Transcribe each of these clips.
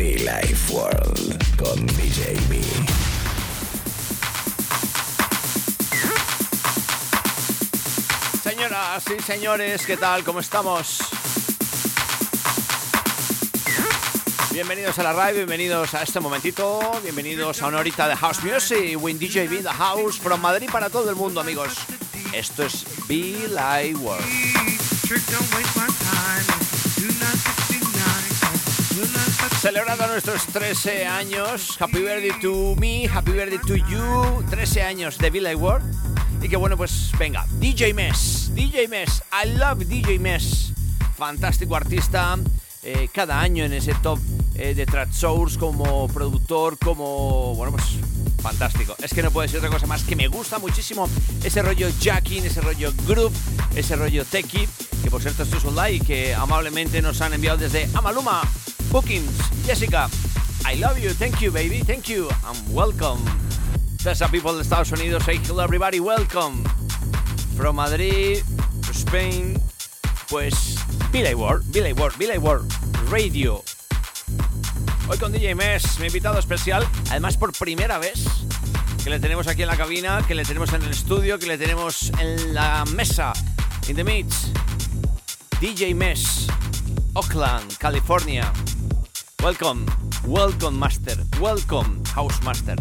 Be Life World con DJB. Señoras y señores, ¿qué tal? ¿Cómo estamos? Bienvenidos a la radio, bienvenidos a este momentito, bienvenidos a una horita de House Music, Win DJB in the House, from Madrid para todo el mundo, amigos. Esto es Be Live World. Celebrando nuestros 13 años, Happy Birthday to me, Happy Birthday to you, 13 años de Live World. Y que bueno, pues venga, DJ Mess, DJ Mess, I love DJ Mess, fantástico artista, eh, cada año en ese top eh, de Track Source como productor, como, bueno, pues fantástico. Es que no puede ser otra cosa más que me gusta muchísimo ese rollo jacking, ese rollo groove, ese rollo techie, que por cierto esto es un like que amablemente nos han enviado desde Amaluma, Bookings, Jessica. I love you, thank you baby, thank you, and welcome. There's a people de Estados Unidos, say hello everybody, welcome. From Madrid Spain, pues Billy Ward, Billy Ward, Billy Radio. Hoy con DJ Mess, mi invitado especial, además por primera vez que le tenemos aquí en la cabina, que le tenemos en el estudio, que le tenemos en la mesa, in the mix. DJ Mess, Oakland, California. Welcome, welcome Master, welcome House Master.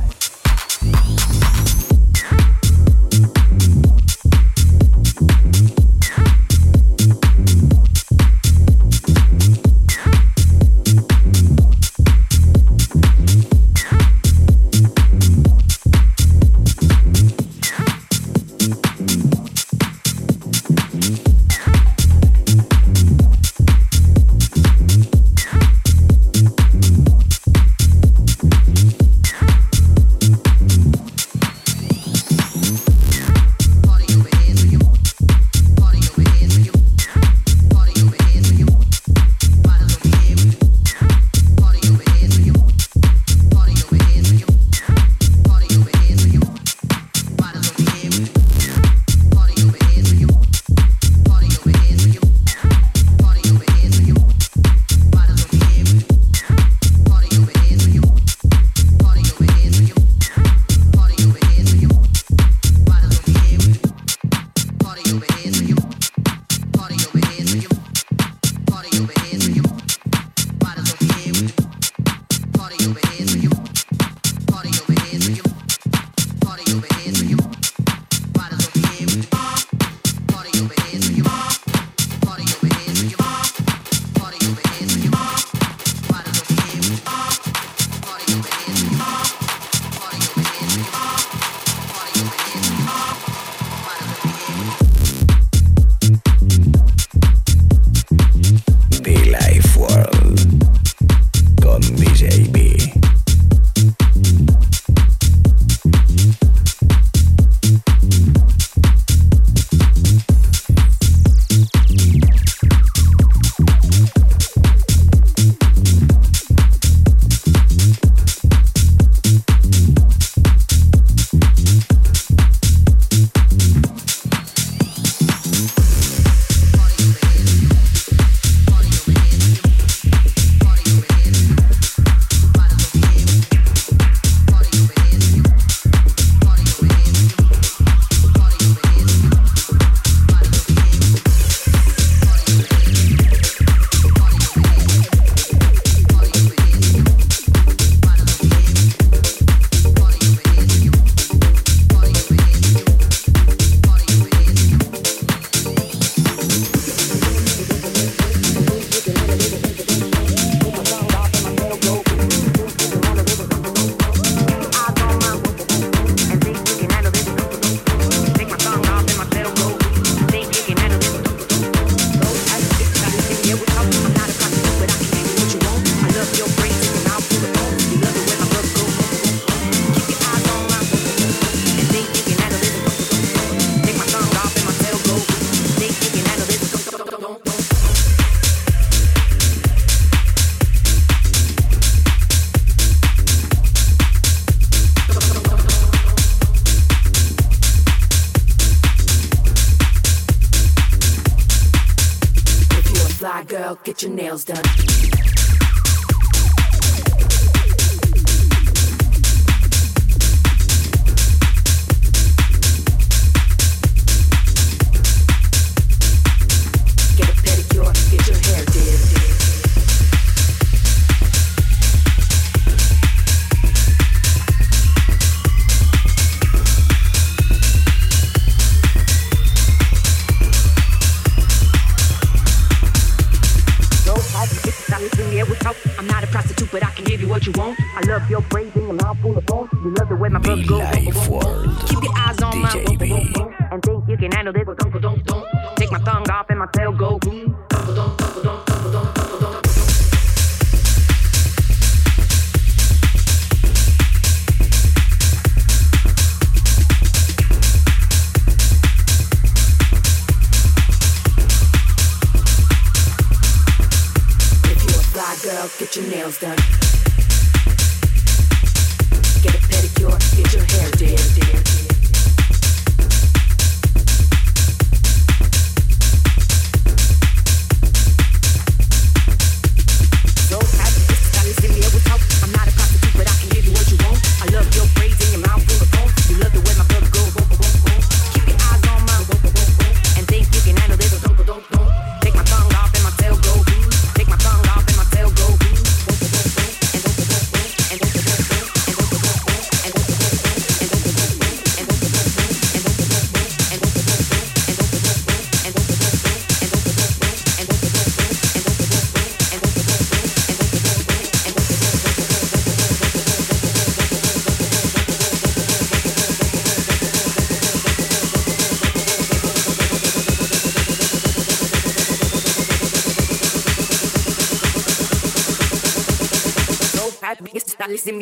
Listen.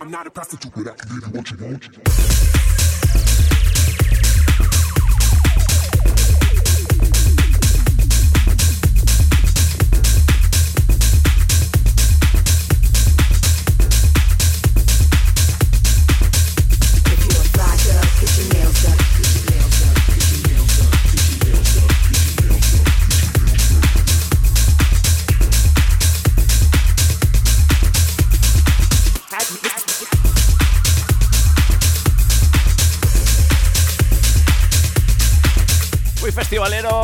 I'm not a prostitute, but I can give you what you want.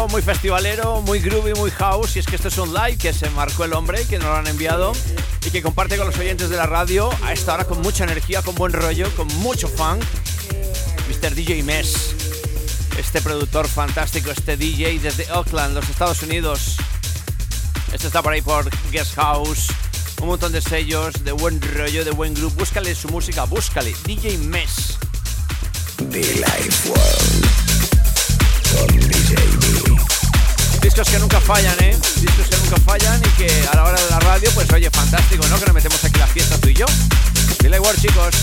Muy festivalero, muy groovy, muy house. Y es que esto es un live que se marcó el hombre, que nos lo han enviado y que comparte con los oyentes de la radio a esta hora con mucha energía, con buen rollo, con mucho funk. Mr. DJ Mess, este productor fantástico, este DJ desde Oakland, los Estados Unidos. Este está por ahí por Guest House, un montón de sellos, de buen rollo, de buen groove. Búscale su música, búscale. DJ Mess. The Life World. Discos que nunca fallan, ¿eh? Discos que nunca fallan y que a la hora de la radio, pues oye, fantástico, ¿no? Que nos metemos aquí la fiesta tú y yo. Dile igual, chicos.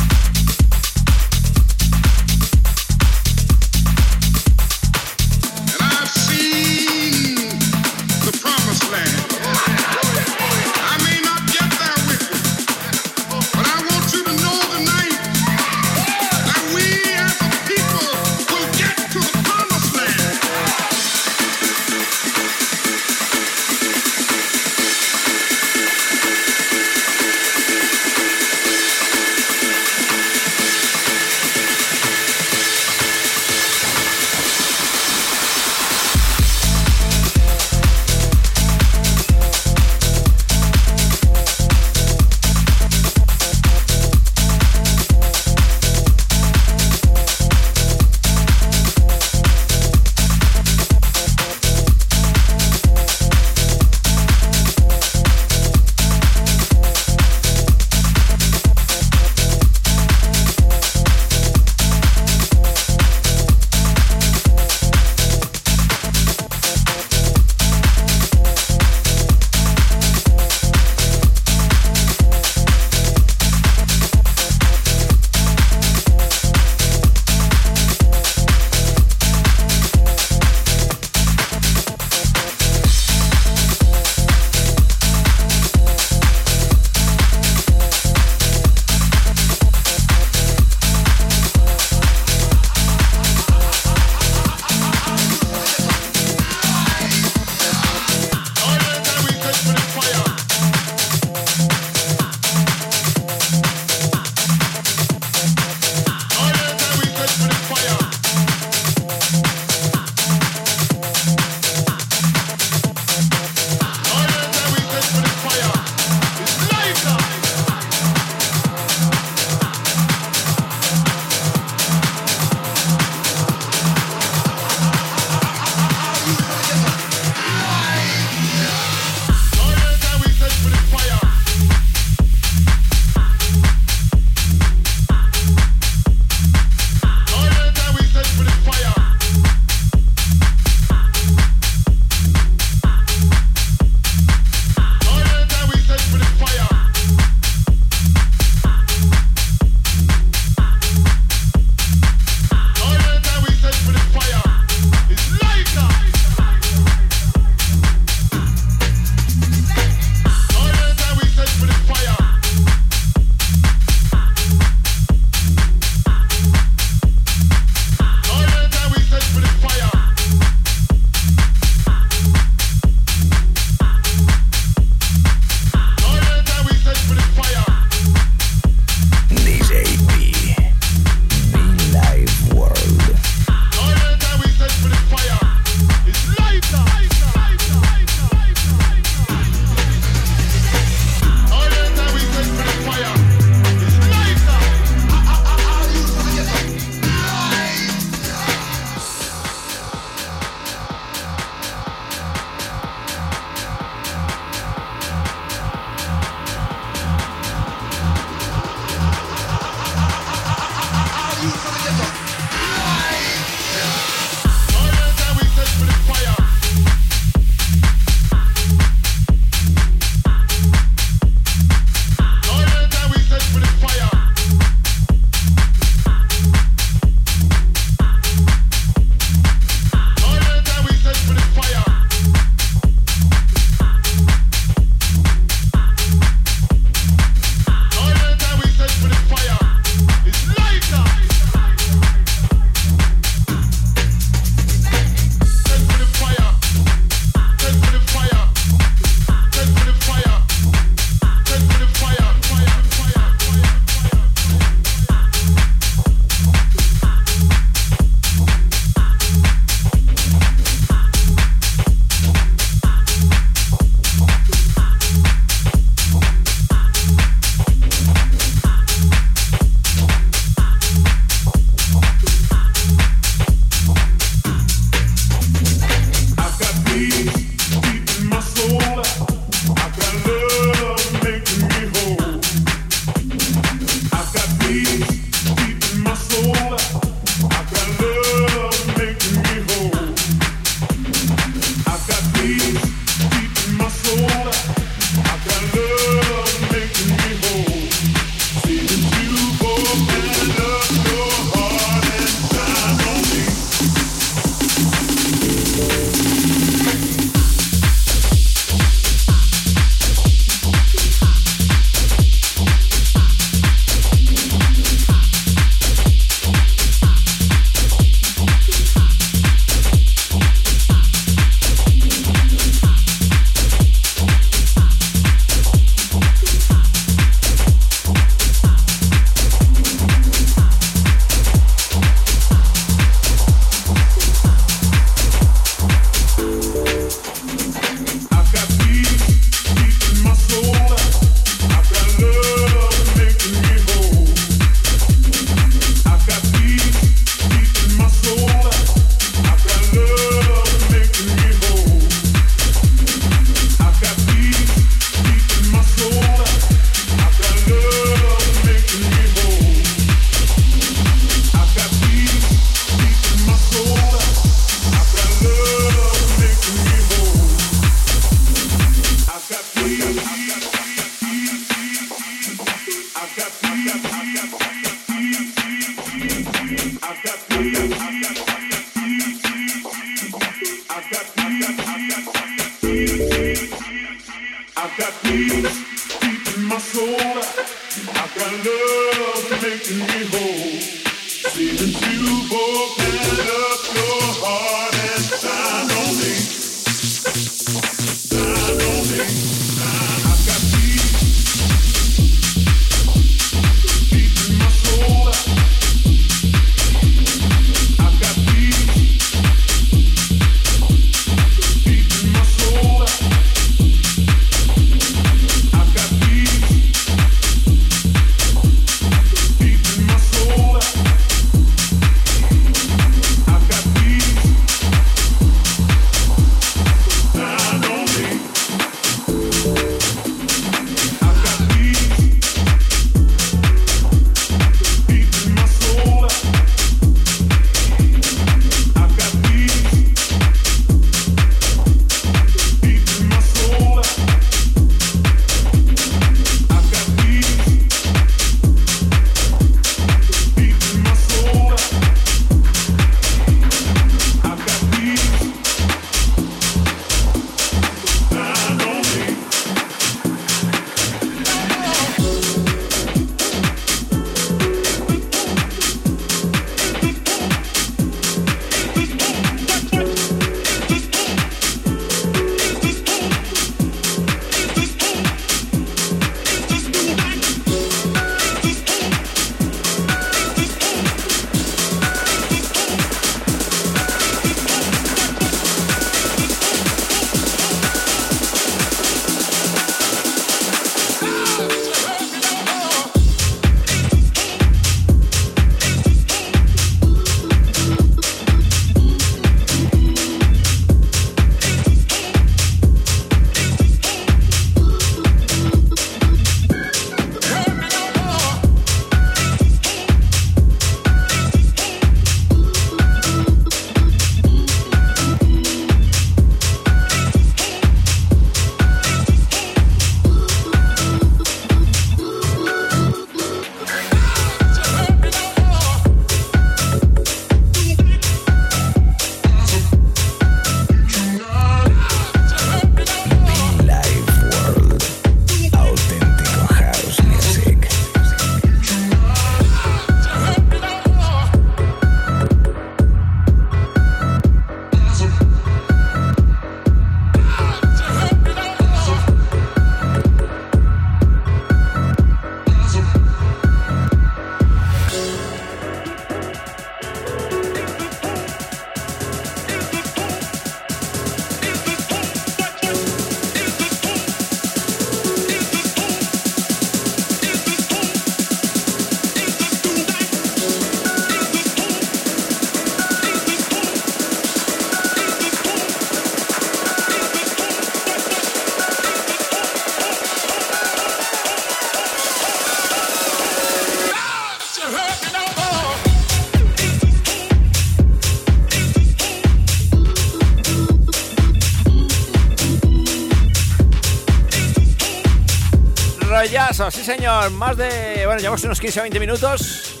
Sí señor, más de... Bueno, llevamos unos 15 o 20 minutos.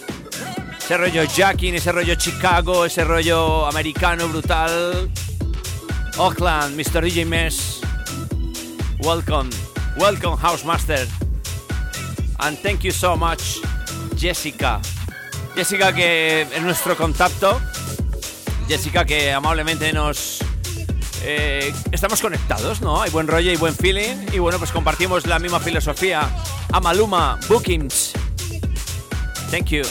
Ese rollo Jacking, ese rollo Chicago, ese rollo americano brutal. Oakland, Mr. DJ Mess. Welcome, welcome Housemaster. And thank you so much, Jessica. Jessica que es nuestro contacto. Jessica que amablemente nos eh, estamos conectados, ¿no? Hay buen rollo y buen feeling. Y bueno, pues compartimos la misma filosofía. Amaluma Bookings. Thank you.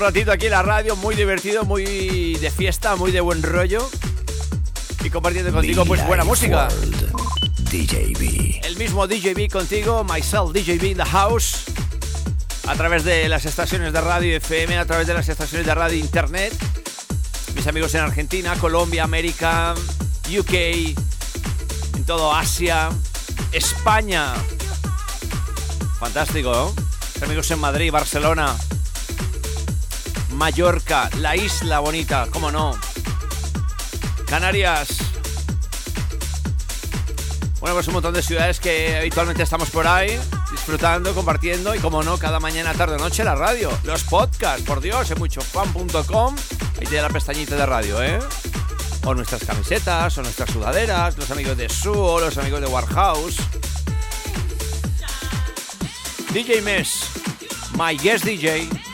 Un ratito aquí en la radio, muy divertido, muy de fiesta, muy de buen rollo. Y compartiendo contigo pues buena música. DJB. El mismo DJB contigo, myself DJB in the house. A través de las estaciones de radio FM, a través de las estaciones de radio internet. Mis amigos en Argentina, Colombia, América, UK, en todo Asia, España. Fantástico, ¿no? Mis amigos en Madrid, Barcelona, Mallorca, la isla bonita, cómo no. Canarias. Bueno, pues un montón de ciudades que habitualmente estamos por ahí, disfrutando, compartiendo y como no, cada mañana, tarde o noche la radio. Los podcasts, por Dios, en muchofan.com. Ahí tiene la pestañita de radio, ¿eh? O nuestras camisetas, o nuestras sudaderas, los amigos de Suo, los amigos de Warhouse. DJ Mess, my guest DJ.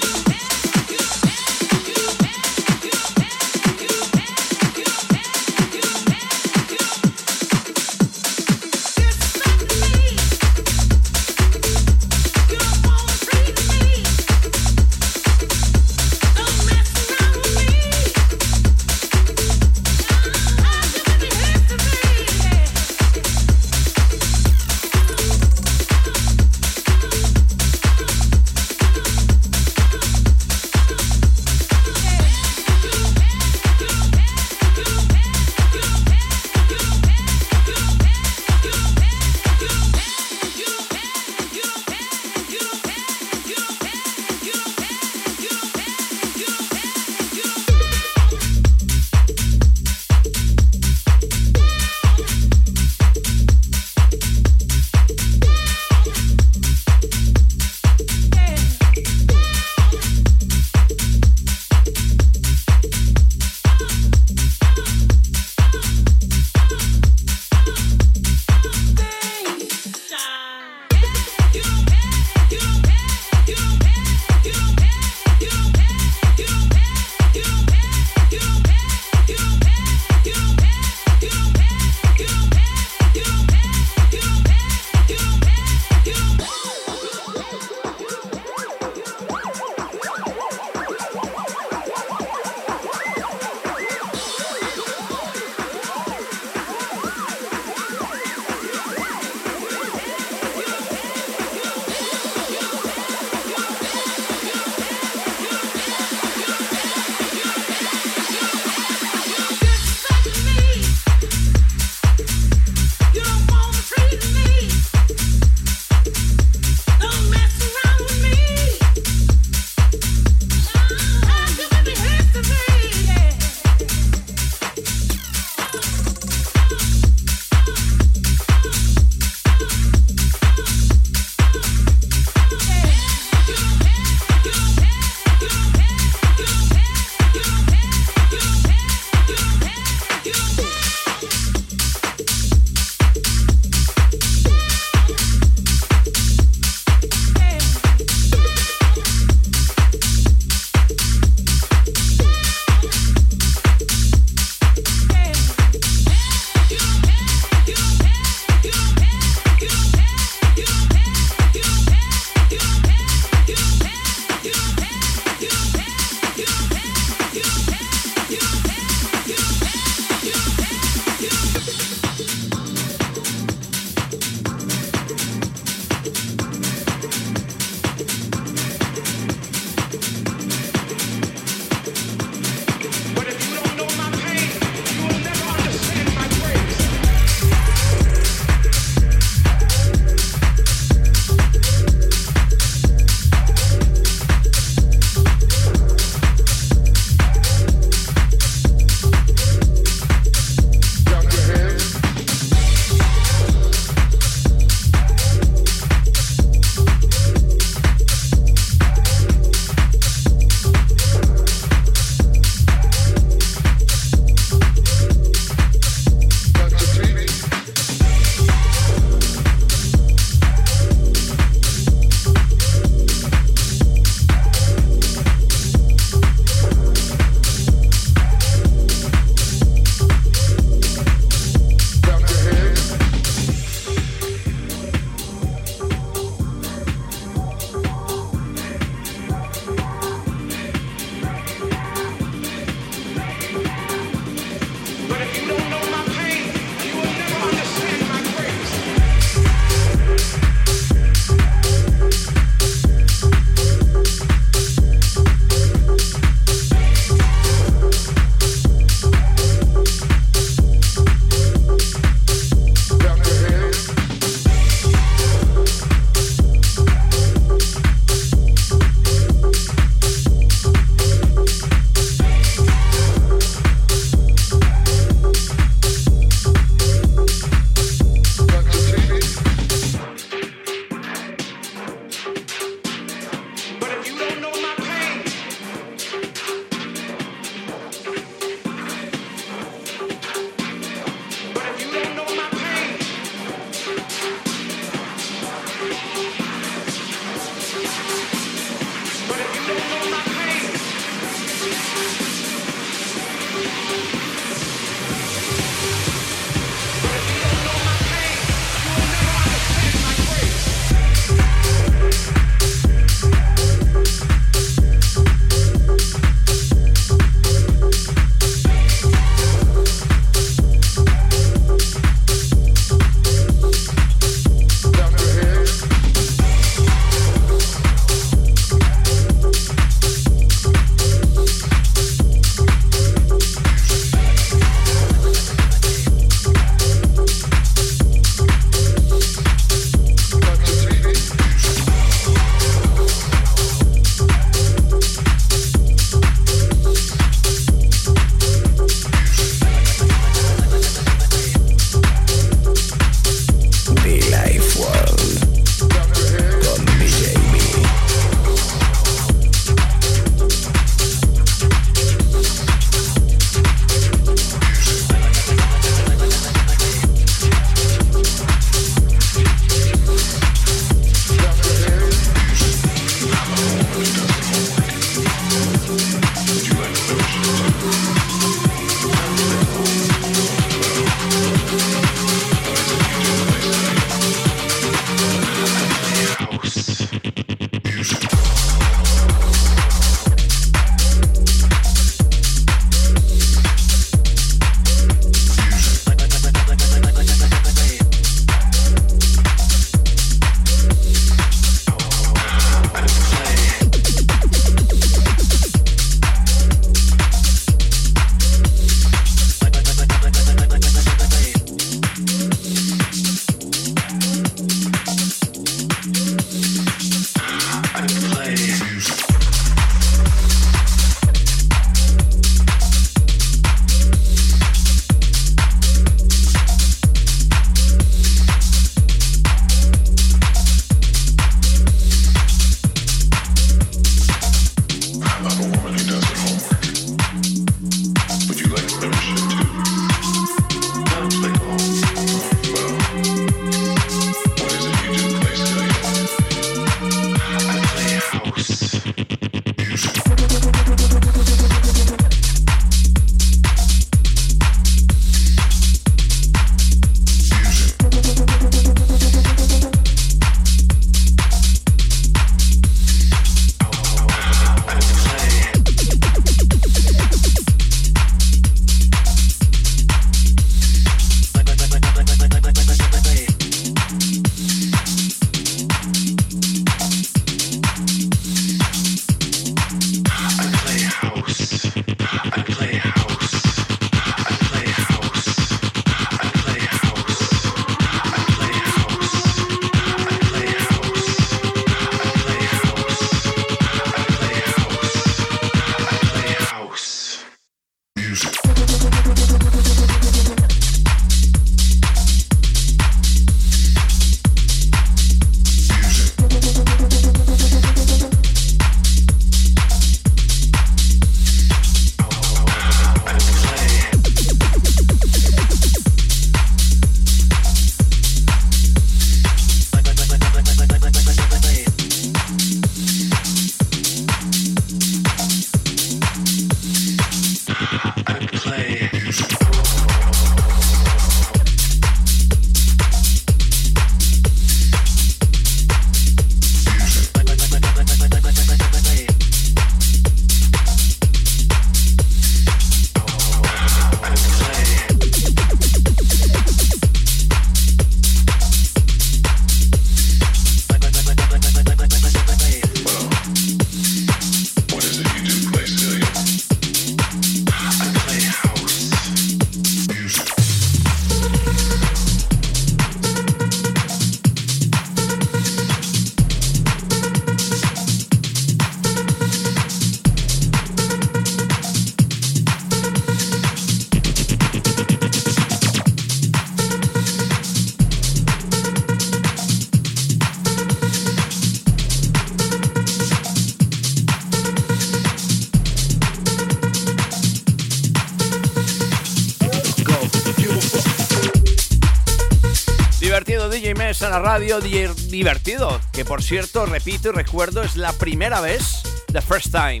Radio, divertido, que por cierto, repito y recuerdo, es la primera vez, the first time.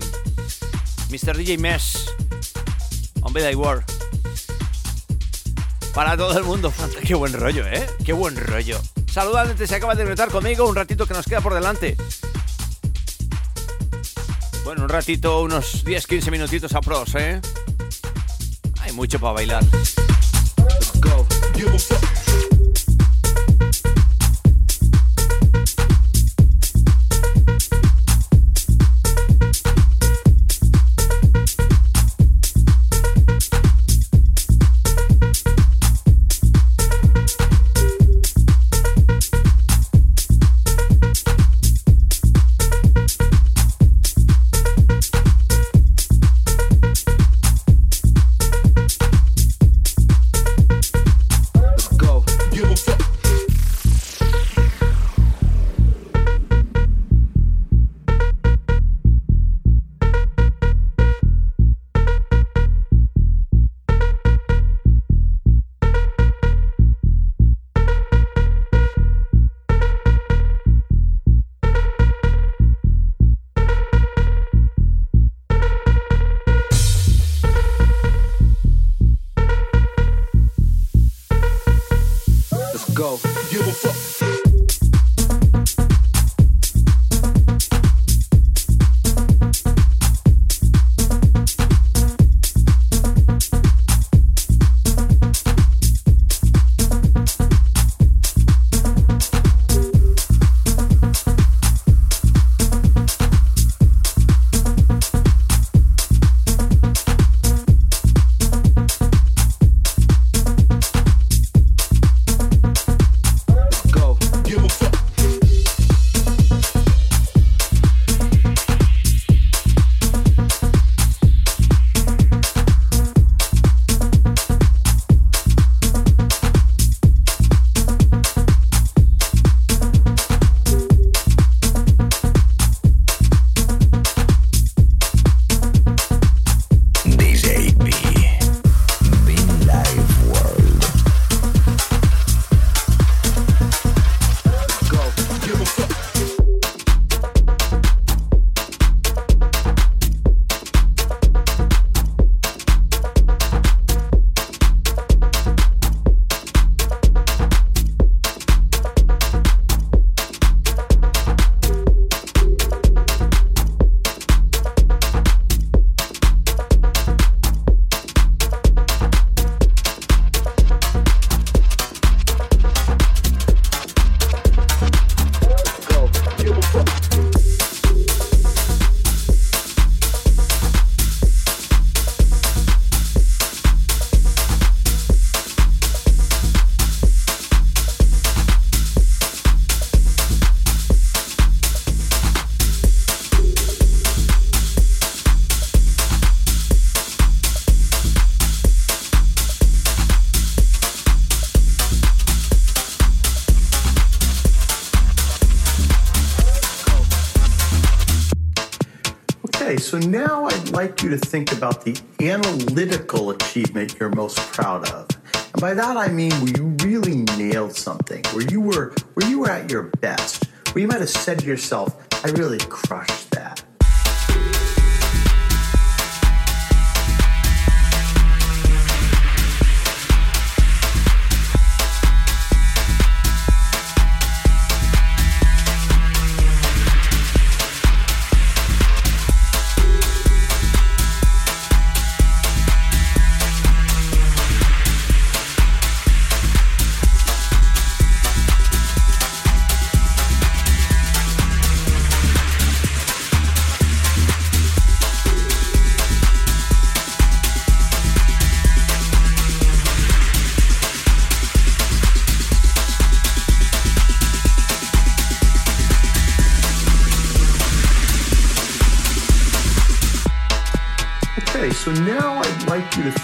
Mr. DJ Mes, on Vida World. Para todo el mundo, qué buen rollo, ¿eh? Qué buen rollo. Saludante, se acaba de conectar conmigo, un ratito que nos queda por delante. Bueno, un ratito, unos 10-15 minutitos a pros, ¿eh? Hay mucho para bailar. Go. Proud of. And by that I mean where you really nailed something, where you were where you were at your best, where you might have said to yourself, I really crushed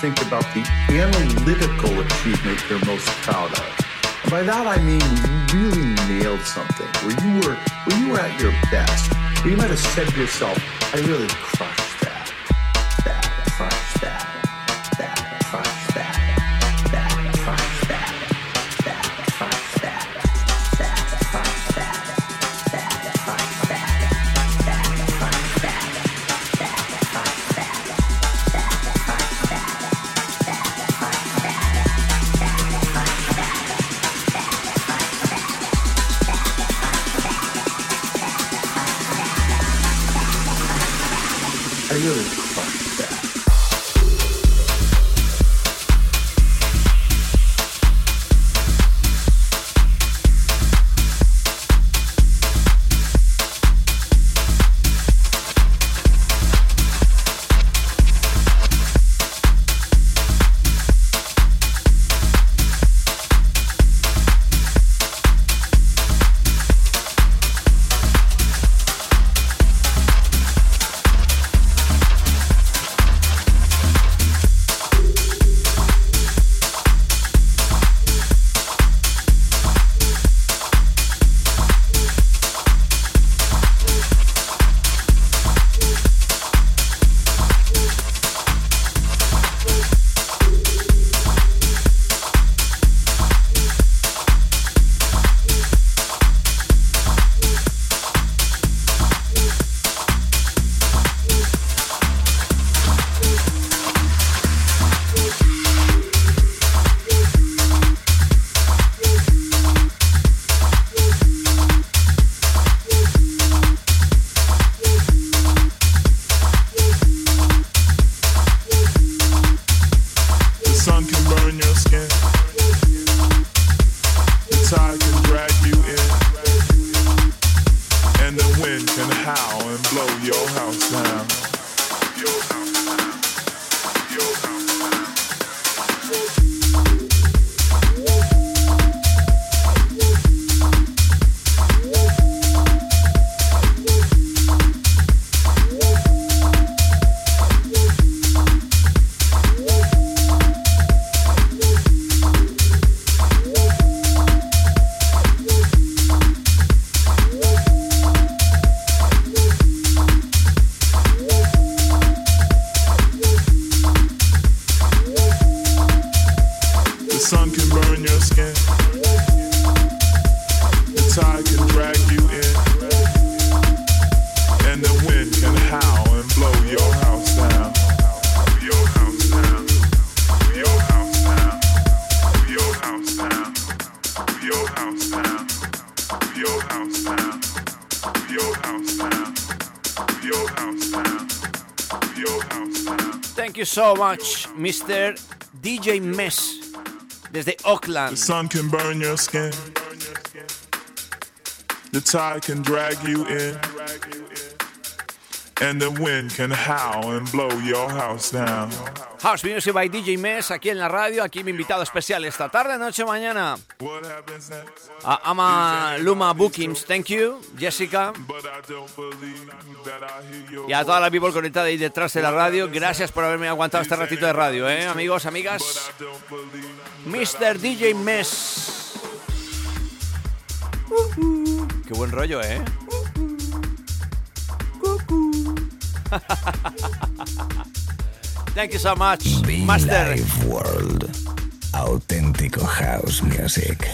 think about the analytical achievement you're most proud of. And by that I mean you really nailed something, where you were where you were at your best, where you might have said to yourself, I really crushed Mr. DJ Mess, desde Oakland. The sun can burn your skin. The tide can drag you in. And the wind can howl and blow your house down. House Music by DJ Mess aquí en la radio. Aquí mi invitado especial esta tarde, noche, mañana. A Ama Luma Bookings, thank you, Jessica. Y a toda la people conectada ahí detrás de la radio, gracias por haberme aguantado este ratito de radio, ¿eh? amigos, amigas. Mr. DJ Mess. Qué buen rollo, ¿eh? Thank you so much, Be Master. Live World. Auténtico house music.